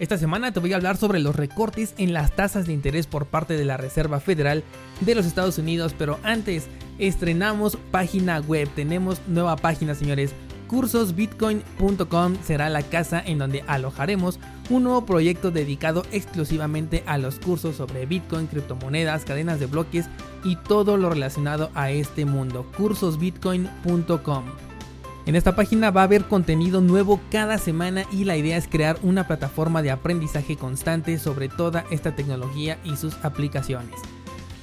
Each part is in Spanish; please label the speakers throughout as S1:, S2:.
S1: Esta semana te voy a hablar sobre los recortes en las tasas de interés por parte de la Reserva Federal de los Estados Unidos, pero antes estrenamos página web, tenemos nueva página señores, cursosbitcoin.com será la casa en donde alojaremos un nuevo proyecto dedicado exclusivamente a los cursos sobre Bitcoin, criptomonedas, cadenas de bloques y todo lo relacionado a este mundo, cursosbitcoin.com. En esta página va a haber contenido nuevo cada semana y la idea es crear una plataforma de aprendizaje constante sobre toda esta tecnología y sus aplicaciones.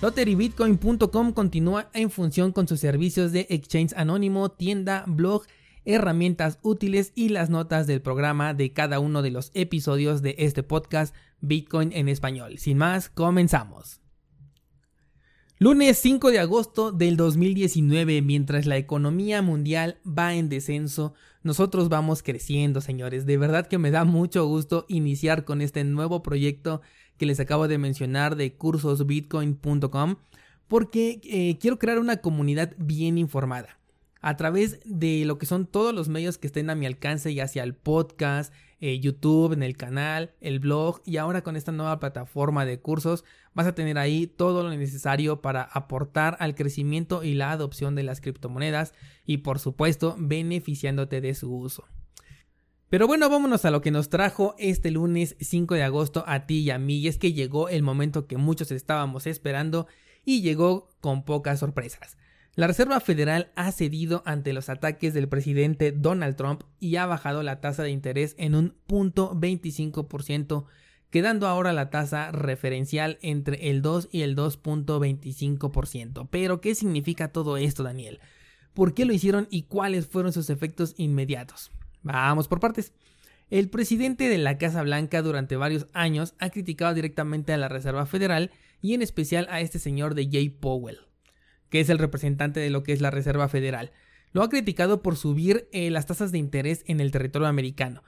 S1: LotteryBitcoin.com continúa en función con sus servicios de exchange anónimo, tienda, blog, herramientas útiles y las notas del programa de cada uno de los episodios de este podcast Bitcoin en español. Sin más, comenzamos. Lunes 5 de agosto del 2019, mientras la economía mundial va en descenso, nosotros vamos creciendo, señores. De verdad que me da mucho gusto iniciar con este nuevo proyecto que les acabo de mencionar de cursosbitcoin.com, porque eh, quiero crear una comunidad bien informada a través de lo que son todos los medios que estén a mi alcance, ya sea el podcast, eh, YouTube, en el canal, el blog y ahora con esta nueva plataforma de cursos vas a tener ahí todo lo necesario para aportar al crecimiento y la adopción de las criptomonedas y por supuesto beneficiándote de su uso. Pero bueno, vámonos a lo que nos trajo este lunes 5 de agosto a ti y a mí y es que llegó el momento que muchos estábamos esperando y llegó con pocas sorpresas. La Reserva Federal ha cedido ante los ataques del presidente Donald Trump y ha bajado la tasa de interés en un punto 25%, quedando ahora la tasa referencial entre el 2 y el 2.25%. Pero, ¿qué significa todo esto, Daniel? ¿Por qué lo hicieron y cuáles fueron sus efectos inmediatos? Vamos por partes. El presidente de la Casa Blanca durante varios años ha criticado directamente a la Reserva Federal y en especial a este señor de Jay Powell que es el representante de lo que es la Reserva Federal. Lo ha criticado por subir eh, las tasas de interés en el territorio americano.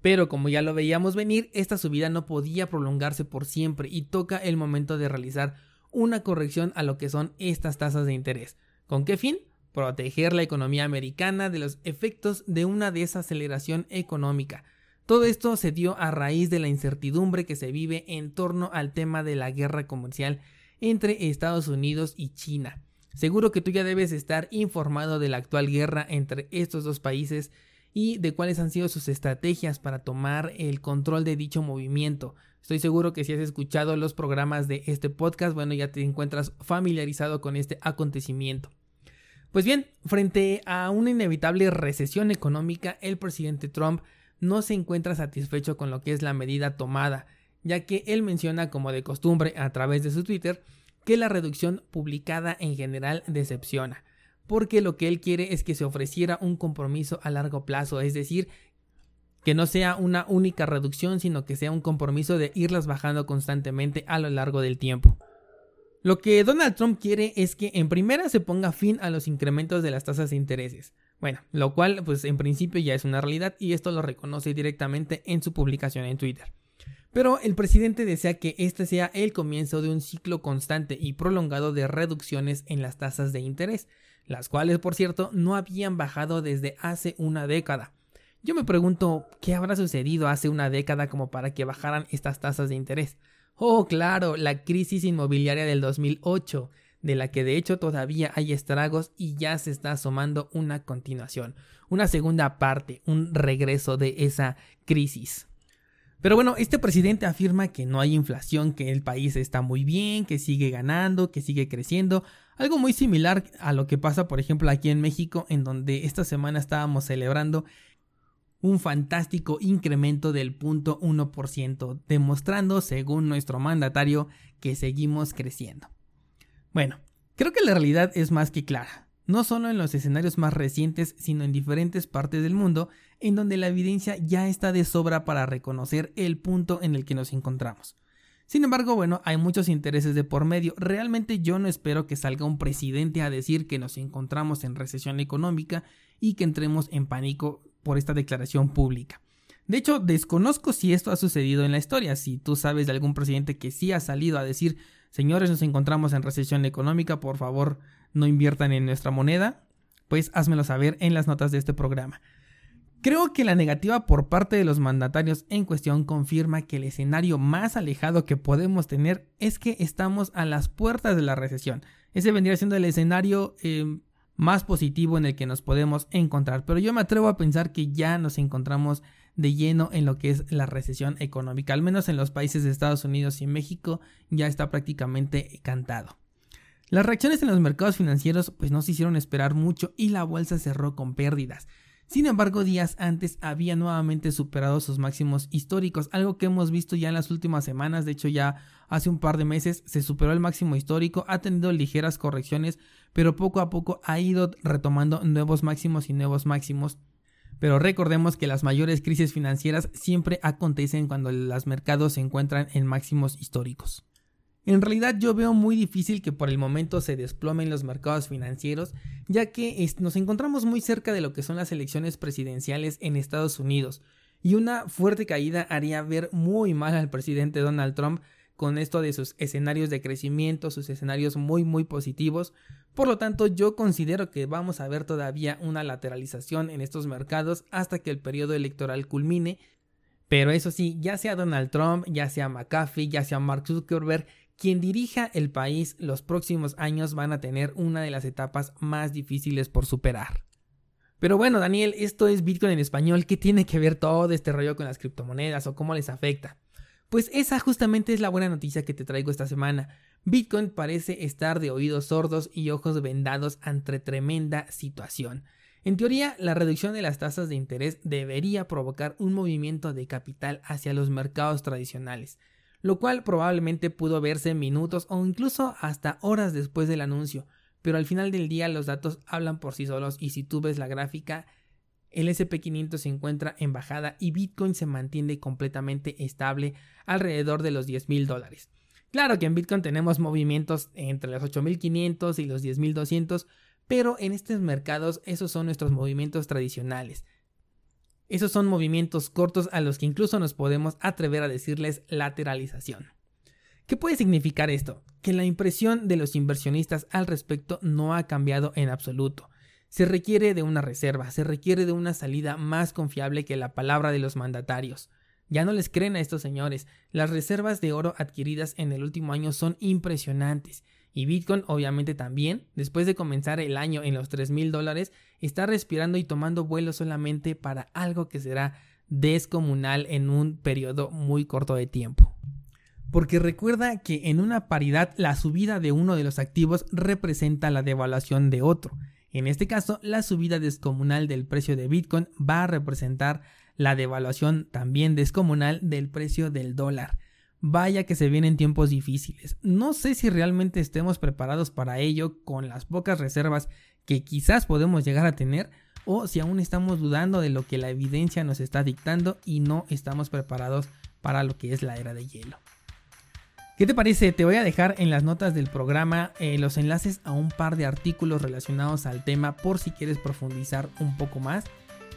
S1: Pero como ya lo veíamos venir, esta subida no podía prolongarse por siempre y toca el momento de realizar una corrección a lo que son estas tasas de interés. ¿Con qué fin? Proteger la economía americana de los efectos de una desaceleración económica. Todo esto se dio a raíz de la incertidumbre que se vive en torno al tema de la guerra comercial entre Estados Unidos y China. Seguro que tú ya debes estar informado de la actual guerra entre estos dos países y de cuáles han sido sus estrategias para tomar el control de dicho movimiento. Estoy seguro que si has escuchado los programas de este podcast, bueno, ya te encuentras familiarizado con este acontecimiento. Pues bien, frente a una inevitable recesión económica, el presidente Trump no se encuentra satisfecho con lo que es la medida tomada, ya que él menciona como de costumbre a través de su Twitter que la reducción publicada en general decepciona, porque lo que él quiere es que se ofreciera un compromiso a largo plazo, es decir, que no sea una única reducción, sino que sea un compromiso de irlas bajando constantemente a lo largo del tiempo. Lo que Donald Trump quiere es que en primera se ponga fin a los incrementos de las tasas de intereses. Bueno, lo cual pues en principio ya es una realidad y esto lo reconoce directamente en su publicación en Twitter. Pero el presidente desea que este sea el comienzo de un ciclo constante y prolongado de reducciones en las tasas de interés, las cuales por cierto no habían bajado desde hace una década. Yo me pregunto qué habrá sucedido hace una década como para que bajaran estas tasas de interés. Oh, claro, la crisis inmobiliaria del 2008, de la que de hecho todavía hay estragos y ya se está asomando una continuación, una segunda parte, un regreso de esa crisis. Pero bueno, este presidente afirma que no hay inflación, que el país está muy bien, que sigue ganando, que sigue creciendo, algo muy similar a lo que pasa por ejemplo aquí en México, en donde esta semana estábamos celebrando un fantástico incremento del 0.1%, demostrando, según nuestro mandatario, que seguimos creciendo. Bueno, creo que la realidad es más que clara no solo en los escenarios más recientes, sino en diferentes partes del mundo, en donde la evidencia ya está de sobra para reconocer el punto en el que nos encontramos. Sin embargo, bueno, hay muchos intereses de por medio. Realmente yo no espero que salga un presidente a decir que nos encontramos en recesión económica y que entremos en pánico por esta declaración pública. De hecho, desconozco si esto ha sucedido en la historia. Si tú sabes de algún presidente que sí ha salido a decir, señores, nos encontramos en recesión económica, por favor, no inviertan en nuestra moneda, pues házmelo saber en las notas de este programa. Creo que la negativa por parte de los mandatarios en cuestión confirma que el escenario más alejado que podemos tener es que estamos a las puertas de la recesión. Ese vendría siendo el escenario eh, más positivo en el que nos podemos encontrar. Pero yo me atrevo a pensar que ya nos encontramos de lleno en lo que es la recesión económica. Al menos en los países de Estados Unidos y México ya está prácticamente cantado. Las reacciones en los mercados financieros pues no se hicieron esperar mucho y la bolsa cerró con pérdidas. Sin embargo, días antes había nuevamente superado sus máximos históricos, algo que hemos visto ya en las últimas semanas, de hecho ya hace un par de meses se superó el máximo histórico, ha tenido ligeras correcciones, pero poco a poco ha ido retomando nuevos máximos y nuevos máximos. Pero recordemos que las mayores crisis financieras siempre acontecen cuando los mercados se encuentran en máximos históricos. En realidad yo veo muy difícil que por el momento se desplomen los mercados financieros, ya que nos encontramos muy cerca de lo que son las elecciones presidenciales en Estados Unidos, y una fuerte caída haría ver muy mal al presidente Donald Trump con esto de sus escenarios de crecimiento, sus escenarios muy muy positivos. Por lo tanto, yo considero que vamos a ver todavía una lateralización en estos mercados hasta que el periodo electoral culmine. Pero eso sí, ya sea Donald Trump, ya sea McAfee, ya sea Mark Zuckerberg, quien dirija el país los próximos años van a tener una de las etapas más difíciles por superar. Pero bueno, Daniel, esto es Bitcoin en español. ¿Qué tiene que ver todo este rollo con las criptomonedas o cómo les afecta? Pues esa justamente es la buena noticia que te traigo esta semana. Bitcoin parece estar de oídos sordos y ojos vendados ante tremenda situación. En teoría, la reducción de las tasas de interés debería provocar un movimiento de capital hacia los mercados tradicionales lo cual probablemente pudo verse minutos o incluso hasta horas después del anuncio, pero al final del día los datos hablan por sí solos y si tú ves la gráfica, el SP500 se encuentra en bajada y Bitcoin se mantiene completamente estable alrededor de los 10 mil dólares. Claro que en Bitcoin tenemos movimientos entre los 8500 y los 10200, pero en estos mercados esos son nuestros movimientos tradicionales. Esos son movimientos cortos a los que incluso nos podemos atrever a decirles lateralización. ¿Qué puede significar esto? Que la impresión de los inversionistas al respecto no ha cambiado en absoluto. Se requiere de una reserva, se requiere de una salida más confiable que la palabra de los mandatarios. Ya no les creen a estos señores, las reservas de oro adquiridas en el último año son impresionantes y Bitcoin obviamente también, después de comenzar el año en los 3 mil dólares, está respirando y tomando vuelo solamente para algo que será descomunal en un periodo muy corto de tiempo. Porque recuerda que en una paridad la subida de uno de los activos representa la devaluación de otro. En este caso, la subida descomunal del precio de Bitcoin va a representar la devaluación también descomunal del precio del dólar. Vaya que se vienen tiempos difíciles. No sé si realmente estemos preparados para ello con las pocas reservas que quizás podemos llegar a tener o si aún estamos dudando de lo que la evidencia nos está dictando y no estamos preparados para lo que es la era de hielo. ¿Qué te parece? Te voy a dejar en las notas del programa eh, los enlaces a un par de artículos relacionados al tema por si quieres profundizar un poco más.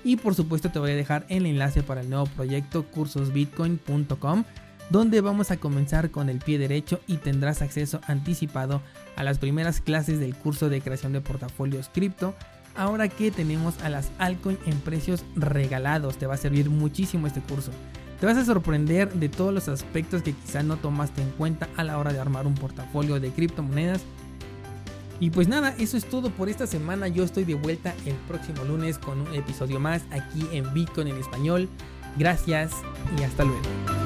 S1: Y por supuesto te voy a dejar el enlace para el nuevo proyecto cursosbitcoin.com donde vamos a comenzar con el pie derecho y tendrás acceso anticipado a las primeras clases del curso de creación de portafolios cripto. Ahora que tenemos a las altcoins en precios regalados, te va a servir muchísimo este curso. Te vas a sorprender de todos los aspectos que quizá no tomaste en cuenta a la hora de armar un portafolio de criptomonedas. Y pues nada, eso es todo por esta semana. Yo estoy de vuelta el próximo lunes con un episodio más aquí en Bitcoin en español. Gracias y hasta luego.